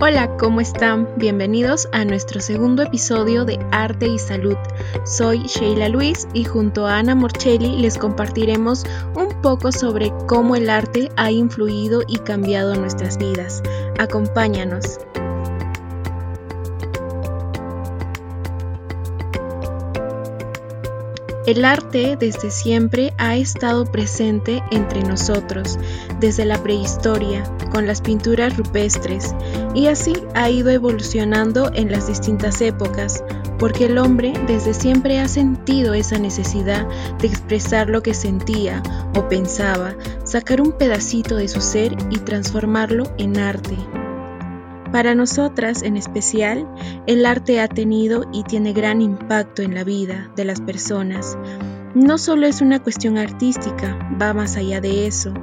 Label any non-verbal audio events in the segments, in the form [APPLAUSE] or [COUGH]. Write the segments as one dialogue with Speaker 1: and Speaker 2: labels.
Speaker 1: Hola, ¿cómo están? Bienvenidos a nuestro segundo episodio de Arte y Salud. Soy Sheila Luis y junto a Ana Morcelli les compartiremos un poco sobre cómo el arte ha influido y cambiado nuestras vidas. Acompáñanos. El arte desde siempre ha estado presente entre nosotros, desde la prehistoria, con las pinturas rupestres, y así ha ido evolucionando en las distintas épocas, porque el hombre desde siempre ha sentido esa necesidad de expresar lo que sentía o pensaba, sacar un pedacito de su ser y transformarlo en arte. Para nosotras en especial, el arte ha tenido y tiene gran impacto en la vida de las personas. No solo es una cuestión artística, va más allá de eso.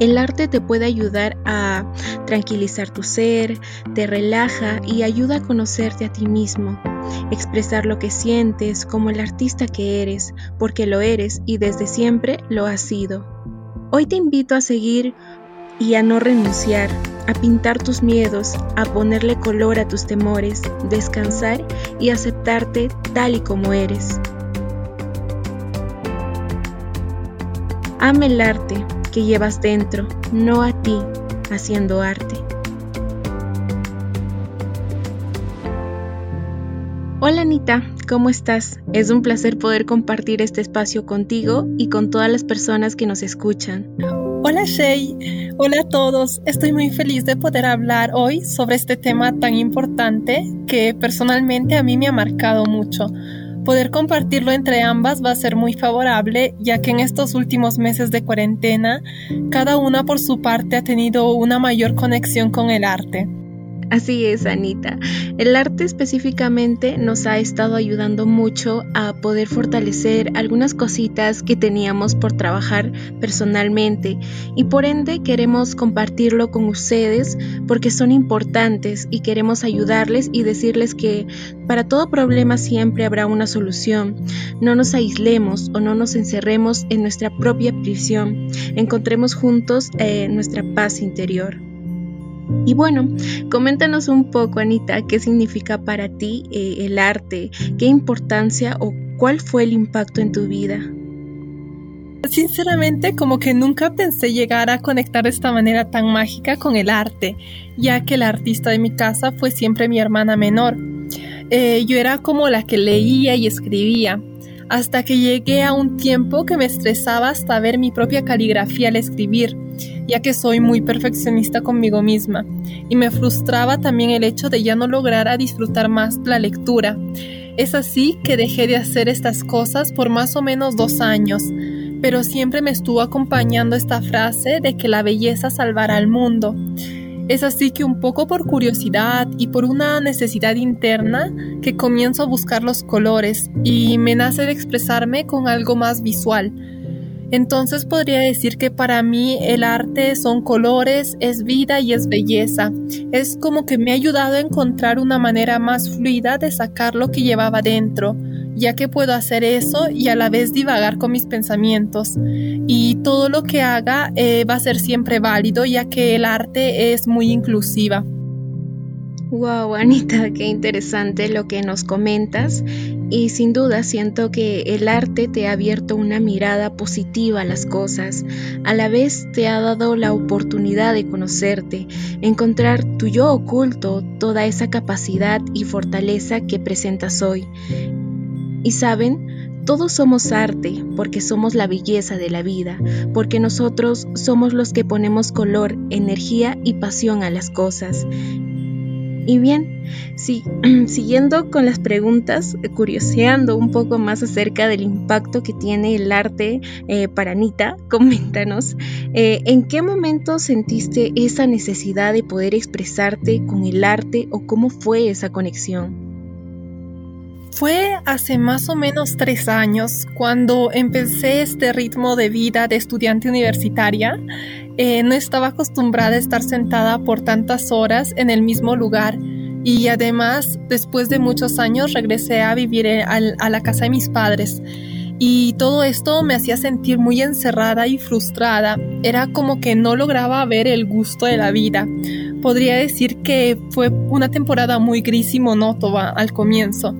Speaker 1: El arte te puede ayudar a tranquilizar tu ser, te relaja y ayuda a conocerte a ti mismo, expresar lo que sientes como el artista que eres, porque lo eres y desde siempre lo has sido. Hoy te invito a seguir y a no renunciar, a pintar tus miedos, a ponerle color a tus temores, descansar y aceptarte tal y como eres. Ama el arte que llevas dentro, no a ti haciendo arte. Hola Anita, ¿cómo estás? Es un placer poder compartir este espacio contigo y con todas las personas que nos escuchan.
Speaker 2: Hola Shay, hola a todos. Estoy muy feliz de poder hablar hoy sobre este tema tan importante que personalmente a mí me ha marcado mucho. Poder compartirlo entre ambas va a ser muy favorable, ya que en estos últimos meses de cuarentena, cada una por su parte ha tenido una mayor conexión con el arte.
Speaker 1: Así es, Anita. El arte específicamente nos ha estado ayudando mucho a poder fortalecer algunas cositas que teníamos por trabajar personalmente y por ende queremos compartirlo con ustedes porque son importantes y queremos ayudarles y decirles que para todo problema siempre habrá una solución. No nos aislemos o no nos encerremos en nuestra propia prisión. Encontremos juntos eh, nuestra paz interior. Y bueno, coméntanos un poco, Anita, qué significa para ti eh, el arte, qué importancia o cuál fue el impacto en tu vida.
Speaker 2: Sinceramente, como que nunca pensé llegar a conectar de esta manera tan mágica con el arte, ya que la artista de mi casa fue siempre mi hermana menor. Eh, yo era como la que leía y escribía, hasta que llegué a un tiempo que me estresaba hasta ver mi propia caligrafía al escribir ya que soy muy perfeccionista conmigo misma, y me frustraba también el hecho de ya no lograr a disfrutar más la lectura. Es así que dejé de hacer estas cosas por más o menos dos años, pero siempre me estuvo acompañando esta frase de que la belleza salvará al mundo. Es así que un poco por curiosidad y por una necesidad interna que comienzo a buscar los colores y me nace de expresarme con algo más visual entonces podría decir que para mí el arte son colores, es vida y es belleza. Es como que me ha ayudado a encontrar una manera más fluida de sacar lo que llevaba dentro, ya que puedo hacer eso y a la vez divagar con mis pensamientos. Y todo lo que haga eh, va a ser siempre válido, ya que el arte es muy inclusiva.
Speaker 1: Wow, Anita, qué interesante lo que nos comentas y sin duda siento que el arte te ha abierto una mirada positiva a las cosas, a la vez te ha dado la oportunidad de conocerte, encontrar tu yo oculto, toda esa capacidad y fortaleza que presentas hoy. Y saben, todos somos arte porque somos la belleza de la vida, porque nosotros somos los que ponemos color, energía y pasión a las cosas. Y bien, sí, [CLEARS THROAT] siguiendo con las preguntas, curioseando un poco más acerca del impacto que tiene el arte eh, para Anita, [LAUGHS] coméntanos, eh, ¿en qué momento sentiste esa necesidad de poder expresarte con el arte o cómo fue esa conexión?
Speaker 2: Fue hace más o menos tres años cuando empecé este ritmo de vida de estudiante universitaria. Eh, no estaba acostumbrada a estar sentada por tantas horas en el mismo lugar y además después de muchos años regresé a vivir a la casa de mis padres. Y todo esto me hacía sentir muy encerrada y frustrada. Era como que no lograba ver el gusto de la vida, podría decir que fue una temporada muy gris y monótona al comienzo.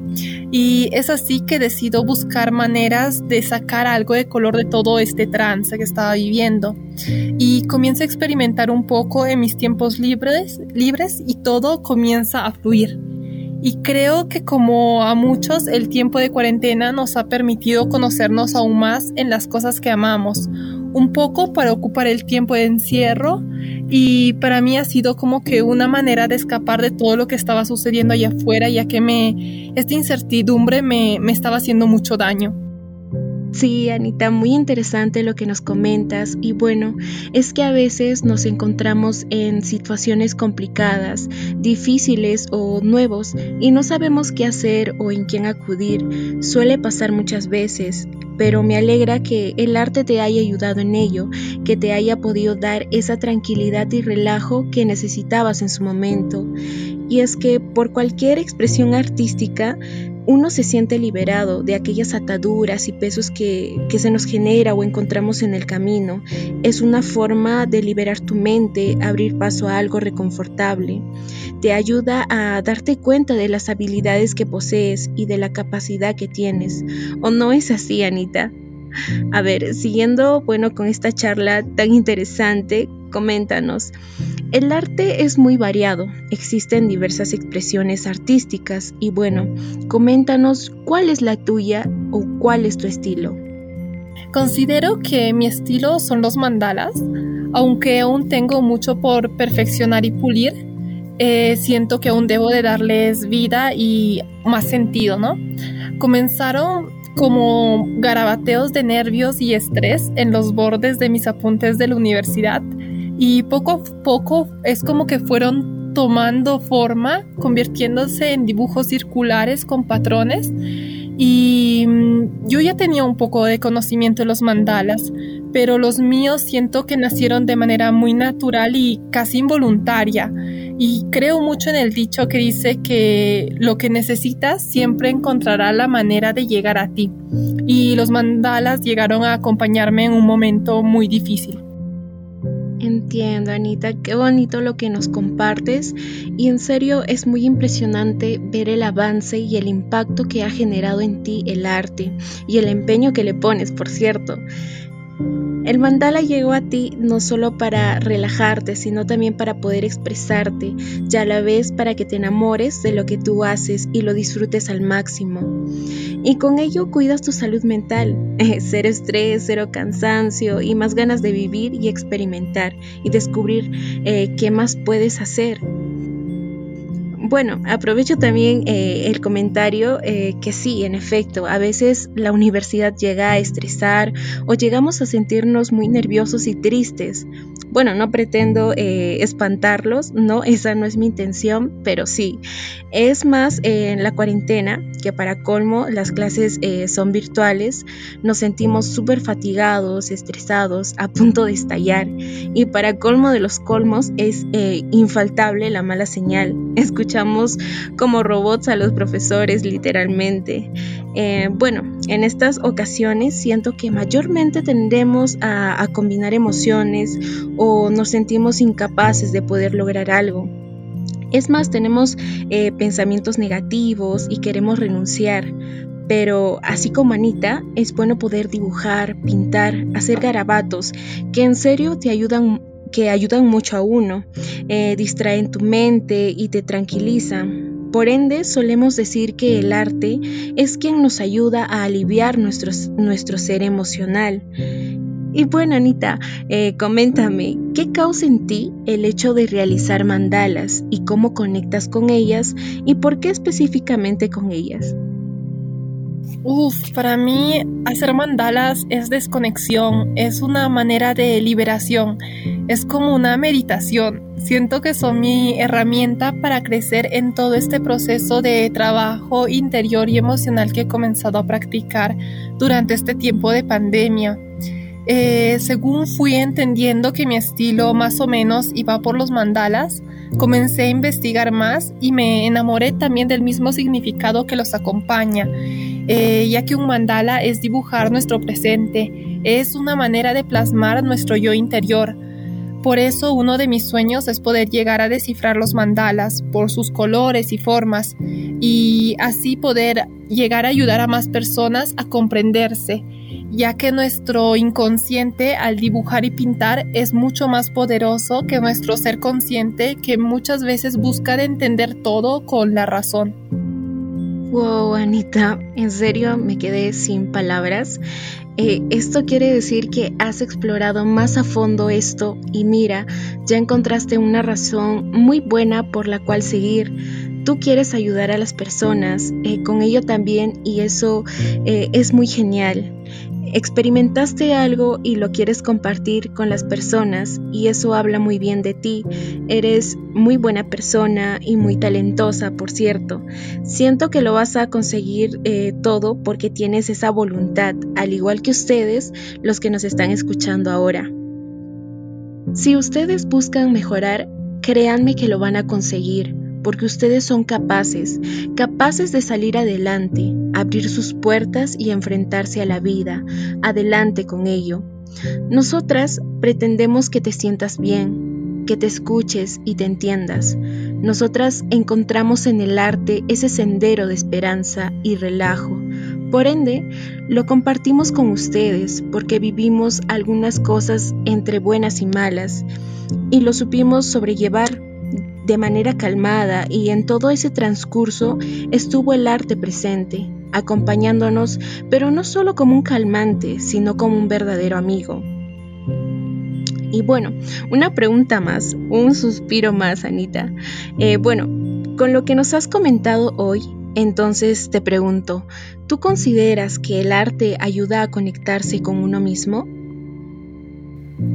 Speaker 2: Y es así que decido buscar maneras de sacar algo de color de todo este trance que estaba viviendo. Y comienzo a experimentar un poco en mis tiempos libres, libres y todo comienza a fluir. Y creo que como a muchos el tiempo de cuarentena nos ha permitido conocernos aún más en las cosas que amamos, un poco para ocupar el tiempo de encierro y para mí ha sido como que una manera de escapar de todo lo que estaba sucediendo allá afuera ya que me esta incertidumbre me, me estaba haciendo mucho daño.
Speaker 1: Sí, Anita, muy interesante lo que nos comentas y bueno, es que a veces nos encontramos en situaciones complicadas, difíciles o nuevos y no sabemos qué hacer o en quién acudir. Suele pasar muchas veces, pero me alegra que el arte te haya ayudado en ello, que te haya podido dar esa tranquilidad y relajo que necesitabas en su momento. Y es que por cualquier expresión artística, uno se siente liberado de aquellas ataduras y pesos que, se nos genera o encontramos en el camino. Es una forma de liberar tu mente, abrir paso a algo reconfortable. Te ayuda a darte cuenta de las habilidades que posees y de la capacidad que tienes. ¿O no es así, Anita? A ver, siguiendo, bueno, con esta charla tan interesante, coméntanos. El arte es muy variado, existen diversas expresiones artísticas y bueno, coméntanos cuál es la tuya o cuál es tu estilo.
Speaker 2: Considero que mi estilo son los mandalas, aunque aún tengo mucho por perfeccionar y pulir, eh, siento que aún debo de darles vida y más sentido, ¿no? Comenzaron como garabateos de nervios y estrés en los bordes de mis apuntes de la universidad y poco a poco es como que fueron tomando forma, convirtiéndose en dibujos circulares con patrones y mm, yo ya tenía un poco de conocimiento de los mandalas, pero los míos siento que nacieron de manera muy natural y casi involuntaria. Y creo mucho en el dicho que dice que lo que necesitas siempre encontrará la manera de llegar a ti. Y los mandalas llegaron a acompañarme en un momento muy difícil.
Speaker 1: Entiendo, Anita, qué bonito lo que nos compartes y en serio es muy impresionante ver el avance y el impacto que ha generado en ti el arte y el empeño que le pones, por cierto. El mandala llegó a ti no solo para relajarte, sino también para poder expresarte y a la vez para que te enamores de lo que tú haces y lo disfrutes al máximo. Y con ello cuidas tu salud mental, [LAUGHS] cero estrés, cero cansancio y más ganas de vivir y experimentar y descubrir eh, qué más puedes hacer. Bueno, aprovecho también eh, el comentario eh, que sí, en efecto, a veces la universidad llega a estresar o llegamos a sentirnos muy nerviosos y tristes. Bueno, no pretendo eh, espantarlos, no, [LAUGHS] esa no es mi intención, pero sí. Es más, en la cuarentena, que para colmo las clases son virtuales, nos sentimos súper fatigados, estresados, a punto de estallar. Y para colmo de los colmos es infaltable la mala señal. [LAUGHS] Escucha como robots a los profesores literalmente. Eh, bueno, en estas ocasiones siento que mayormente tendemos a, combinar emociones o nos sentimos incapaces de poder lograr algo. Es más, tenemos eh, pensamientos negativos y queremos renunciar, pero así como Anita, es bueno poder dibujar, pintar, hacer garabatos, que en serio te ayudan que ayudan mucho a uno, eh, distraen tu mente y te tranquilizan. Por ende, solemos decir que el arte es quien nos ayuda a aliviar nuestro ser emocional. Y bueno, Anita, eh, coméntame, ¿qué causa en ti el hecho de realizar mandalas y cómo conectas con ellas y por qué específicamente con ellas?
Speaker 2: Uf, para mí hacer mandalas es desconexión, es una manera de liberación, es como una meditación. Siento que son mi herramienta para crecer en todo este proceso de trabajo interior y emocional que he comenzado a practicar durante este tiempo de pandemia. Eh, según fui entendiendo que mi estilo más o menos iba por los mandalas, comencé a investigar más y me enamoré también del mismo significado que los acompaña, eh, ya que un mandala es dibujar nuestro presente, es una manera de plasmar nuestro yo interior. por eso uno de mis sueños es poder llegar a descifrar los mandalas por sus colores y formas y así poder llegar a ayudar a más personas a comprenderse, ya que nuestro inconsciente al dibujar y pintar es mucho más poderoso que nuestro ser consciente que muchas veces busca de entender todo con la razón.
Speaker 1: Wow, Anita, en serio me quedé sin palabras. Eh, esto quiere decir que has explorado más a fondo esto y mira, ya encontraste una razón muy buena por la cual seguir. Tú quieres ayudar a las personas eh, con ello también y eso eh, es muy genial experimentaste algo y lo quieres compartir con las personas y eso habla muy bien de ti. Eres muy buena persona y muy talentosa, por cierto. Siento que lo vas a conseguir eh, todo porque tienes esa voluntad, al igual que ustedes, los que nos están escuchando ahora. Si ustedes buscan mejorar, créanme que lo van a conseguir porque ustedes son capaces, capaces de salir adelante, abrir sus puertas y enfrentarse a la vida, adelante con ello. Nosotras pretendemos que te sientas bien, que te escuches y te entiendas. Nosotras encontramos en el arte ese sendero de esperanza y relajo. Por ende, lo compartimos con ustedes porque vivimos algunas cosas entre buenas y malas y lo supimos sobrellevar de manera calmada y en todo ese transcurso estuvo el arte presente, acompañándonos, pero no solo como un calmante, sino como un verdadero amigo. Y bueno, una pregunta más, un suspiro más, Anita. Eh, bueno, con lo que nos has comentado hoy, entonces te pregunto, ¿tú consideras que el arte ayuda a conectarse con uno mismo?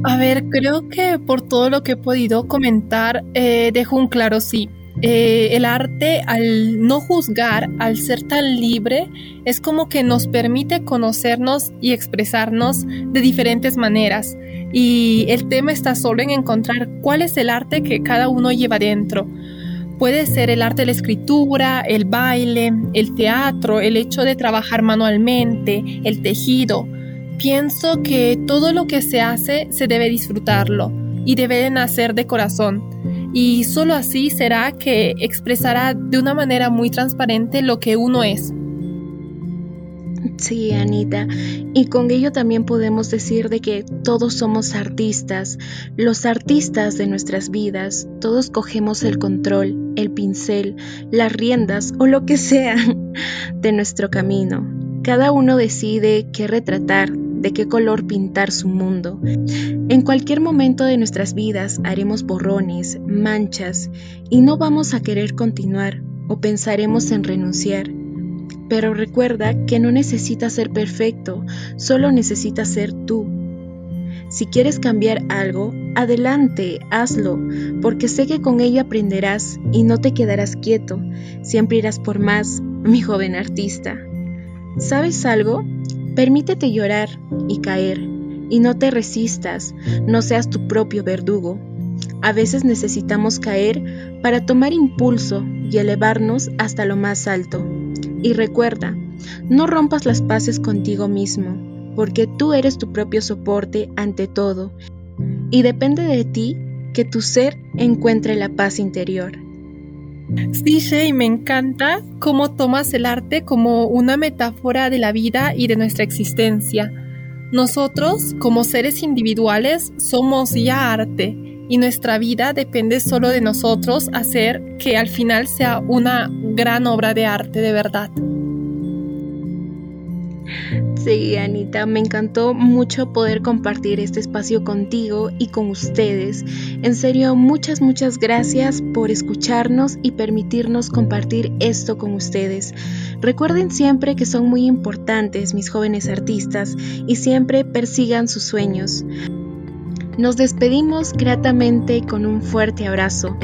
Speaker 2: A ver, creo que por todo lo que he podido comentar, eh, dejo un claro sí. Eh, el arte, al no juzgar, al ser tan libre, es como que nos permite conocernos y expresarnos de diferentes maneras. Y el tema está solo en encontrar cuál es el arte que cada uno lleva dentro. Puede ser el arte de la escritura, el baile, el teatro, el hecho de trabajar manualmente, el tejido, Pienso que todo lo que se hace se debe disfrutarlo y debe de nacer de corazón. Y solo así será que expresará de una manera muy transparente lo que uno es.
Speaker 1: Sí, Anita. Y con ello también podemos decir de que todos somos artistas, los artistas de nuestras vidas. Todos cogemos el control, el pincel, las riendas o lo que sea de nuestro camino. Cada uno decide qué retratar, de qué color pintar su mundo. En cualquier momento de nuestras vidas haremos borrones, manchas, y no vamos a querer continuar o pensaremos en renunciar. Pero recuerda que no necesitas ser perfecto, solo necesitas ser tú. Si quieres cambiar algo, adelante, hazlo, porque sé que con ello aprenderás y no te quedarás quieto, siempre irás por más, mi joven artista. ¿Sabes algo? Permítete llorar y caer, y no te resistas, no seas tu propio verdugo. A veces necesitamos caer para tomar impulso y elevarnos hasta lo más alto. Y recuerda, no rompas las paces contigo mismo, porque tú eres tu propio soporte ante todo, y depende de ti que tu ser encuentre la paz interior.
Speaker 2: Sí, Shay, me encanta cómo tomas el arte como una metáfora de la vida y de nuestra existencia. Nosotros, como seres individuales, somos ya arte y nuestra vida depende solo de nosotros hacer que al final sea una gran obra de arte de verdad.
Speaker 1: Sí, Anita, me encantó mucho poder compartir este espacio contigo y con ustedes. En serio, muchas, muchas gracias por escucharnos y permitirnos compartir esto con ustedes. Recuerden siempre que son muy importantes mis jóvenes artistas y siempre persigan sus sueños. Nos despedimos gratamente con un fuerte abrazo.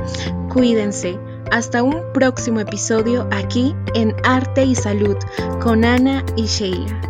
Speaker 1: Cuídense. Hasta un próximo episodio aquí en Arte y Salud con Ana y Sheila.